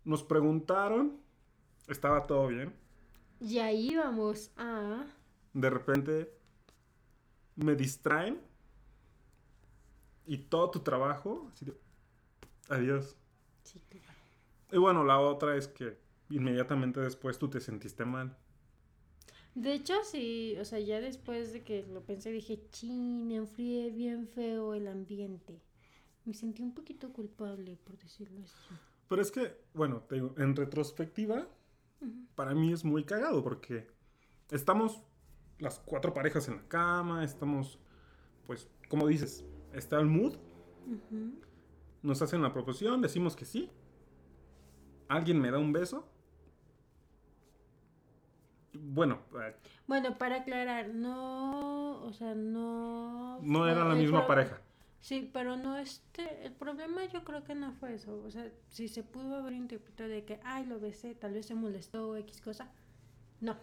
Nos preguntaron, estaba todo bien. Ya íbamos a. De repente me distraen y todo tu trabajo, así de, adiós. Sí, claro. Y bueno, la otra es que inmediatamente después tú te sentiste mal. De hecho, sí, o sea, ya después de que lo pensé, dije, chin, enfrié bien feo el ambiente. Me sentí un poquito culpable, por decirlo así. Pero es que, bueno, te digo, en retrospectiva, para mí es muy cagado porque estamos las cuatro parejas en la cama, estamos, pues, como dices, está el mood, nos hacen la proposición, decimos que sí, alguien me da un beso. Bueno, eh, Bueno, para aclarar, no, o sea, no... no era la misma pareja. Sí, pero no este, el problema yo creo que no fue eso, o sea, si se pudo haber interpretado de que, ay, lo besé, tal vez se molestó o X cosa, no,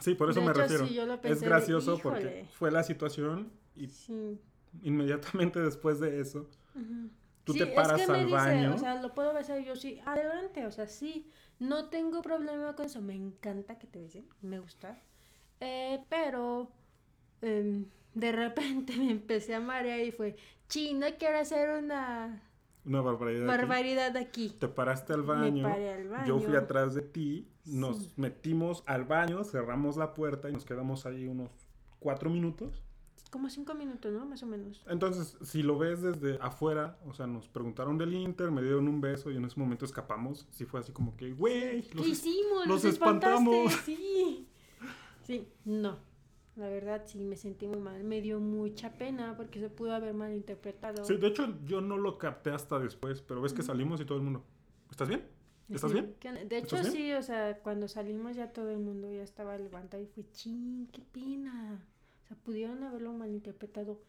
Sí, por eso De me hecho, refiero. sí, yo lo es de, gracioso porque fue la situación y sí. inmediatamente después de eso, ujú. Tú Sí, te paras es que me al dice, baño. o sea, lo puedo besar y yo sí, adelante, o sea, sí, no tengo problema con eso, me encanta que te besen, me gusta, eh, pero em, de repente me empecé a marear y fue, chi, no quiero hacer una Una barbaridad. aquí. barbaridad aquí. Te paraste al Me baño. paré al baño. Yo fui atrás de ti, nos Sí. metimos al baño, cerramos la puerta y nos quedamos ahí unos cuatro minutos. Como cinco minutos, ¿no? Más o menos. Entonces, si lo ves desde afuera, o sea, nos preguntaron del Inter, me dieron un beso y en ese momento escapamos. Sí fue así como que, güey, ¿Qué los es- hicimos? los espantamos. Sí. Sí, no. La verdad sí me sentí muy mal. Me dio mucha pena porque se pudo haber malinterpretado. Sí, de hecho, yo no lo capté hasta después, pero ves que salimos y todo el mundo, ¿estás bien? ¿Estás Sí, bien? ¿qué? De hecho, ¿Estás sí, o sea, cuando salimos ya todo el mundo ya estaba levantado y fue, ching, qué pena. Sea, pudieron haberlo malinterpretado.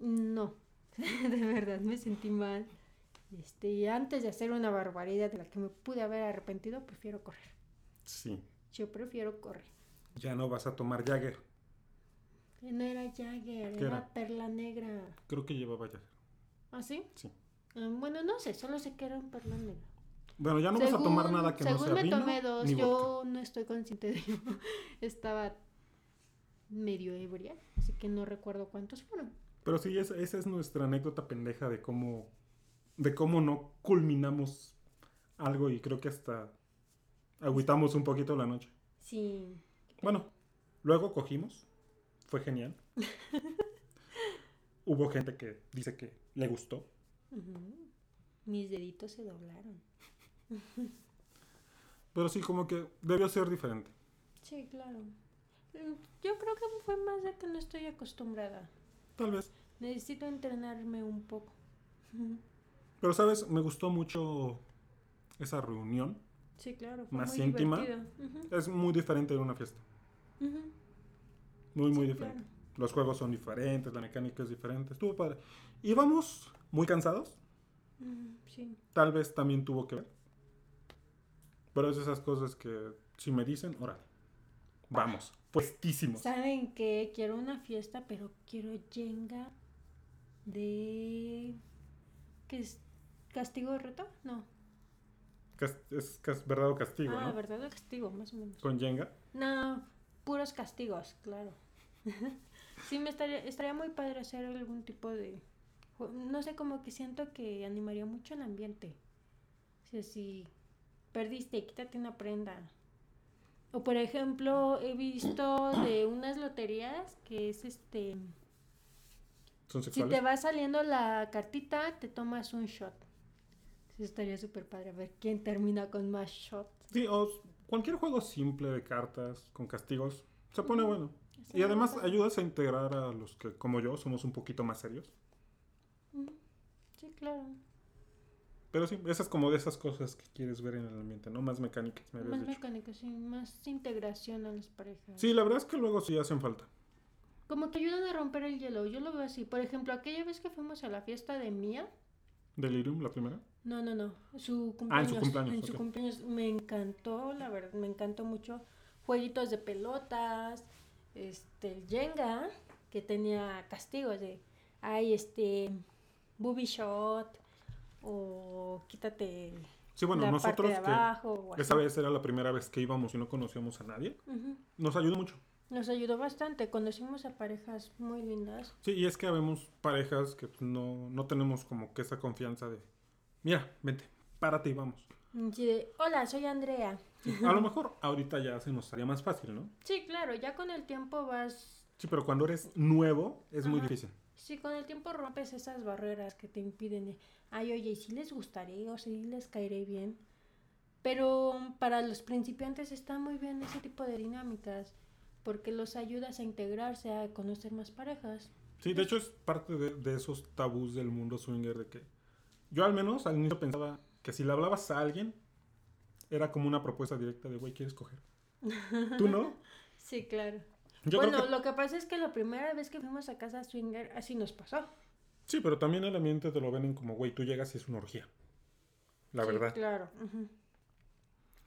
No, de verdad me sentí mal. Este, y antes de hacer una barbaridad de la que me pude haber arrepentido, prefiero correr. Sí. Yo prefiero correr. Ya no vas a tomar Jagger. No era Jagger, ¿Qué era, era? perla negra. Creo que llevaba Jagger. ¿Ah, sí? Sí. Ah, bueno, no sé, solo sé que era un perla negra. Bueno, ya no vas a tomar Según- nada que no según sea me vino tomé dos, yo vodka. no estoy consciente de ello. Estaba medio ebria, así que no recuerdo cuántos fueron. Pero sí, esa, esa es nuestra anécdota pendeja de cómo, de cómo no culminamos algo y creo que hasta agüitamos un poquito la noche. Sí. Bueno, luego cogimos, fue genial. hubo gente que dice que le gustó. Mis deditos se doblaron. Pero sí, como que debió ser diferente. Sí, claro. Yo creo que fue más de que no estoy acostumbrada. Tal vez. Necesito entrenarme un poco. Pero, ¿sabes? Me gustó mucho esa reunión. Sí, claro. Fue Más muy íntima. Es muy diferente de una fiesta. Muy, muy Sí, diferente. claro. Los juegos son diferentes, la mecánica es diferente. Estuvo padre. Íbamos muy cansados. Mm, Sí. Tal vez también tuvo que ver. Pero es esas cosas que si me dicen, órale. Vamos. Puestísimos. ¿Saben qué? Quiero una fiesta, pero quiero Jenga de... ¿Qué es? ¿Castigo de reto? No. Es verdad o castigo, ah, ¿no? ¿verdad? o castigo, más o menos. Con Jenga. No, puros castigos, claro. sí, me estaría, estaría muy padre hacer algún tipo de... No sé, como que siento que animaría mucho el ambiente. O sea, si perdiste, quítate una prenda. O por ejemplo, he visto de unas loterías que es este... Son Si te va saliendo la cartita, te tomas un shot. Sí, estaría súper padre. A ver quién termina con más shots. Sí, o cualquier juego simple de cartas con castigos se pone bueno. Y además ayudas a integrar a los que, como yo, somos un poquito más serios. Mm, Sí, claro. Pero sí, esas como de esas cosas que quieres ver en el ambiente, ¿no? Más mecánicas, me habías Más dicho. mecánica, sí, más integración a las parejas. Sí, la verdad es que luego sí hacen falta. Como que ayudan a romper el hielo, yo lo veo así. Por ejemplo, aquella vez que fuimos a la fiesta de Mía, Delirium, la primera. no, no, no, su Ah, en cumpleaños. su cumpleaños, en su cumpleaños me encantó, la verdad, me encantó mucho. Jueguitos de pelotas, este, el Jenga, que tenía castigos de, ay, este, booby shot, o quítate Sí, bueno, la nosotros parte de que abajo, o esa vez era la primera vez que íbamos y no conocíamos a nadie, nos ayudó mucho. Nos ayudó bastante, conocimos a parejas muy lindas. Sí, y es que habemos parejas que no, no tenemos como que esa confianza de, mira, vente, párate y vamos. Así de, hola, soy Andrea. A lo mejor ahorita ya se nos haría más fácil, ¿no? Sí, claro, ya con el tiempo vas... Sí, pero cuando eres nuevo es muy difícil. Sí, con el tiempo rompes esas barreras que te impiden de, ay, oye, si les gustaré o si les caeré bien. Pero para los principiantes está muy bien ese tipo de dinámicas, porque los ayudas a integrarse, a conocer más parejas. Sí, de hecho es parte de, de esos tabús del mundo swinger de que yo al menos al inicio pensaba que si le hablabas a alguien era como una propuesta directa de, güey, ¿quieres coger? ¿Tú no? Sí, claro. Yo bueno, que... lo que pasa es que la primera vez que fuimos a casa swinger, así nos pasó. Sí, pero también el ambiente te lo venden como, güey, tú llegas y es una orgía. La Sí, verdad. Claro. ujú.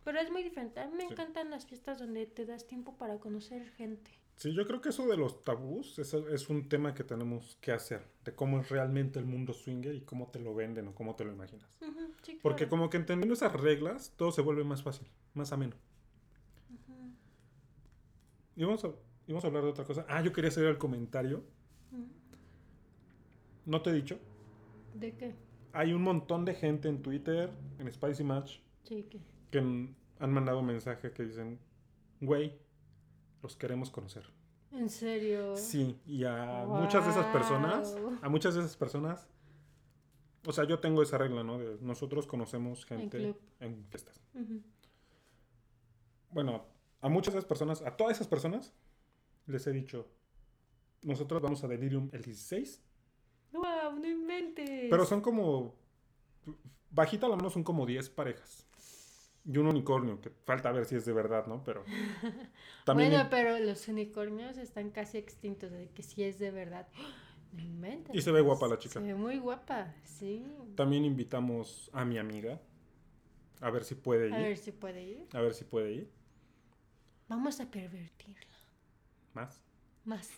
Pero es muy diferente. A mí me Sí. encantan las fiestas donde te das tiempo para conocer gente. Sí, yo creo que eso de los tabús es, es un tema que tenemos que hacer, de cómo es realmente el mundo swinger y cómo te lo venden o cómo te lo imaginas. Sí, Porque como que entendiendo esas reglas, todo se vuelve más fácil, más ameno. Ujú, Y vamos a, y vamos a hablar de otra cosa. Ah, yo quería hacer el comentario. ujú. No te he dicho. ¿De qué? Hay un montón de gente en Twitter, en Spicy Match, Sí, que. han mandado mensaje que dicen, güey, los queremos conocer. ¿En serio? Sí, y a muchas de esas personas, a muchas de esas personas, o sea, yo tengo esa regla, ¿no? De nosotros conocemos gente en fiestas. Bueno, a muchas de esas personas, a todas esas personas, les he dicho, nosotros vamos a Delirium el 16, Guau, no inventes. pero son como, bajita a lo menos son como 10 parejas. Y un unicornio, que falta ver si es de verdad, ¿no? Pero también... Bueno, pero los unicornios están casi extintos, de que si es de verdad. No inventes. Y se ve guapa la chica. Se ve muy guapa, sí. También invitamos a mi amiga, a ver si puede ir. A ver si puede ir. A ver si puede ir. Vamos a pervertirla. Más. Más.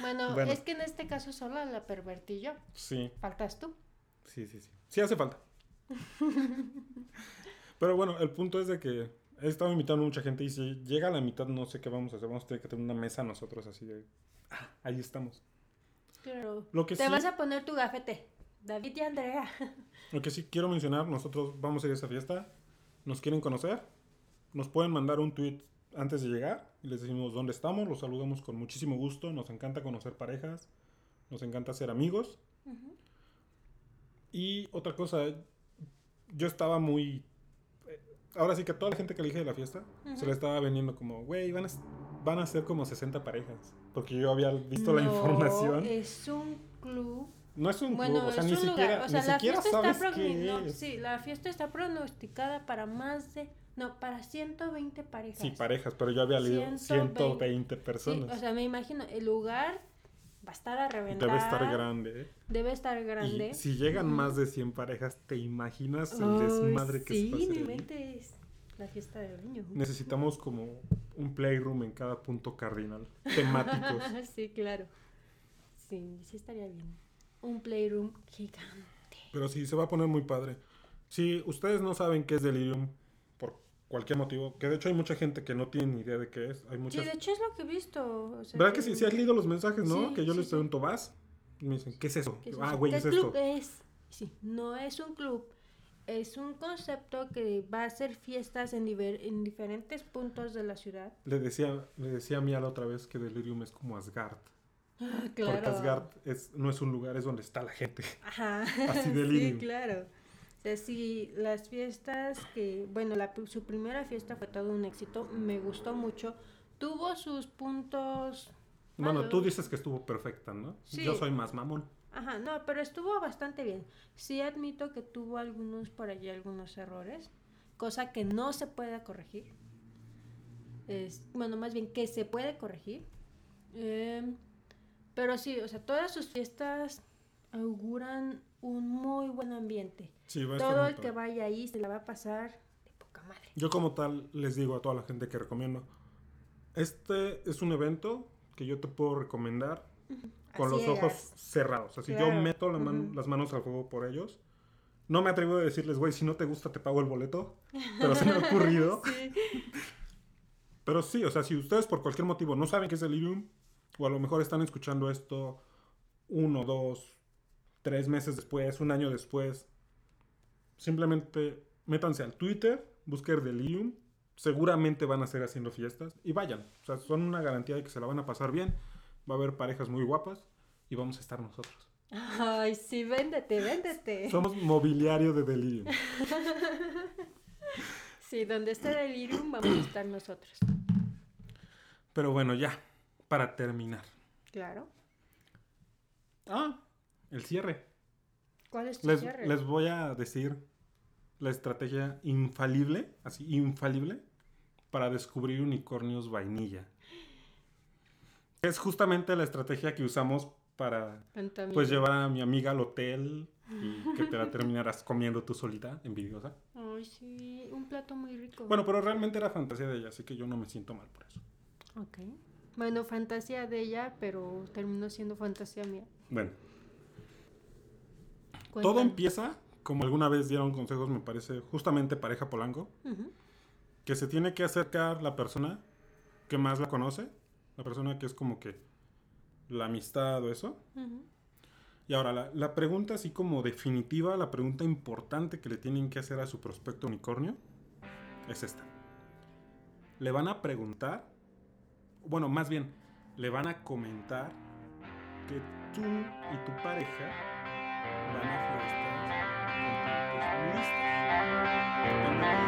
Bueno, Bueno. es que en este caso solo la pervertí yo. Sí, Faltas tú. sí, sí, sí. Sí hace falta. Pero bueno, el punto es de que he estado invitando a mucha gente y si llega a la mitad no sé qué vamos a hacer. Vamos a tener que tener una mesa nosotros así de... "Ah, ahí estamos. Claro. Lo que Te sí, vas a poner tu gafete. David y Andrea. lo que sí quiero mencionar, nosotros vamos a ir a esa fiesta. Nos quieren conocer. Nos pueden mandar un tweet antes de llegar y les decimos dónde estamos. Los saludamos con muchísimo gusto. Nos encanta conocer parejas. Nos encanta ser amigos. Ujú. Y otra cosa, yo estaba muy... eh, Ahora sí que toda la gente que le dije de la fiesta, se Ujú. le estaba vendiendo como, güey, van a, van a ser como 60 parejas. Porque yo había visto la No, información. Es un club. No es un Bueno, club, o sea, es ni siquiera, lugar. O sea, ni la siquiera sabes qué progni- no, es. Sí, la fiesta está pronosticada para más de. No, para 120 parejas. Sí, parejas, pero yo había leído 120 120 Sí, personas. o sea, me imagino, el lugar va a estar a reventar. Debe estar grande. ¿eh? Debe estar grande. Y si llegan más de 100 parejas, ¿te imaginas el desmadre que sí, se pasa ahí? inventes. La fiesta del año. Necesitamos como un playroom en cada punto cardinal, temáticos. sí, claro. Sí, sí estaría bien. Un playroom gigante. Pero sí, se va a poner muy padre. Si ustedes no saben qué es Delirium, cualquier motivo, que de hecho hay mucha gente que no tiene ni idea de qué es, hay Sí, muchas... de hecho es lo que he visto. o sea, ¿Verdad que sí? Si has leído los mensajes, ¿no? Sí, que yo sí, les sí. pregunto, ¿vas? Y me dicen, ¿qué es eso? ¿Qué es ah, güey, ¿Qué es club esto. es? Sí, no es un club. Es un concepto que va a hacer fiestas en, diver- en diferentes puntos de la ciudad. Le decía, le decía a Mía la otra vez que Delirium es como Asgard. Porque Asgard es, no es un lugar, es donde está la gente. Ajá. Así de sí, Delirium. claro. O sea, sí, las fiestas que, bueno, la, su primera fiesta fue todo un éxito, me gustó mucho. Tuvo sus puntos... Bueno, tú dices que estuvo perfecta, ¿no? Sí. Yo soy más mamón. Ajá, no, pero estuvo bastante bien. Sí admito que tuvo algunos por allí, algunos errores, cosa que no se puede corregir. Es, bueno, más bien que se puede corregir. Em, pero sí, o sea, todas sus fiestas auguran un muy buen ambiente. Sí, va a estar Todo el que vaya ahí se la va a pasar de poca madre. Yo como tal les digo a toda la gente que recomiendo, este es un evento que yo te puedo recomendar con los ojos cerrados. Así yo Claro, meto la man- ujú. las manos al fuego por ellos. No me atrevo a decirles, güey, si no te gusta te pago el boleto. Pero se me ha ocurrido. Sí. Pero sí, o sea, si ustedes por cualquier motivo no saben qué es Delirium, o a lo mejor están escuchando esto uno, dos, tres meses después, un año después, simplemente métanse al Twitter, busquen Delirium, seguramente van a ser haciendo fiestas y vayan. O sea, son una garantía de que se la van a pasar bien, va a haber parejas muy guapas y vamos a estar nosotros. Ay, sí, véndete, véndete. Somos mobiliario de Delirium. Sí, donde esté Delirium vamos a estar nosotros. Pero bueno, ya, para terminar. Claro. Ah, el cierre. ¿Cuál es tu Les, cierre? les voy a decir la estrategia infalible, así, infalible, para descubrir unicornios vainilla. Es justamente la estrategia que usamos para pues llevar a mi amiga al hotel y que te la terminarás comiendo tú solita, envidiosa. Ay, sí, un plato muy rico. Bueno, pero realmente era fantasía de ella, así que yo no me siento mal por eso. Ok. Bueno, fantasía de ella, pero terminó siendo fantasía mía. Bueno, todo empieza, como alguna vez dieron consejos, me parece, justamente pareja Polanco, que se tiene que acercar la persona que más la conoce, la persona que es como que la amistad o eso. Y ahora, la, la pregunta así como definitiva, la pregunta importante que le tienen que hacer a su prospecto unicornio es esta. Le van a preguntar, bueno, más bien, le van a comentar que tú y tu pareja van a fiestas con productos mixtos.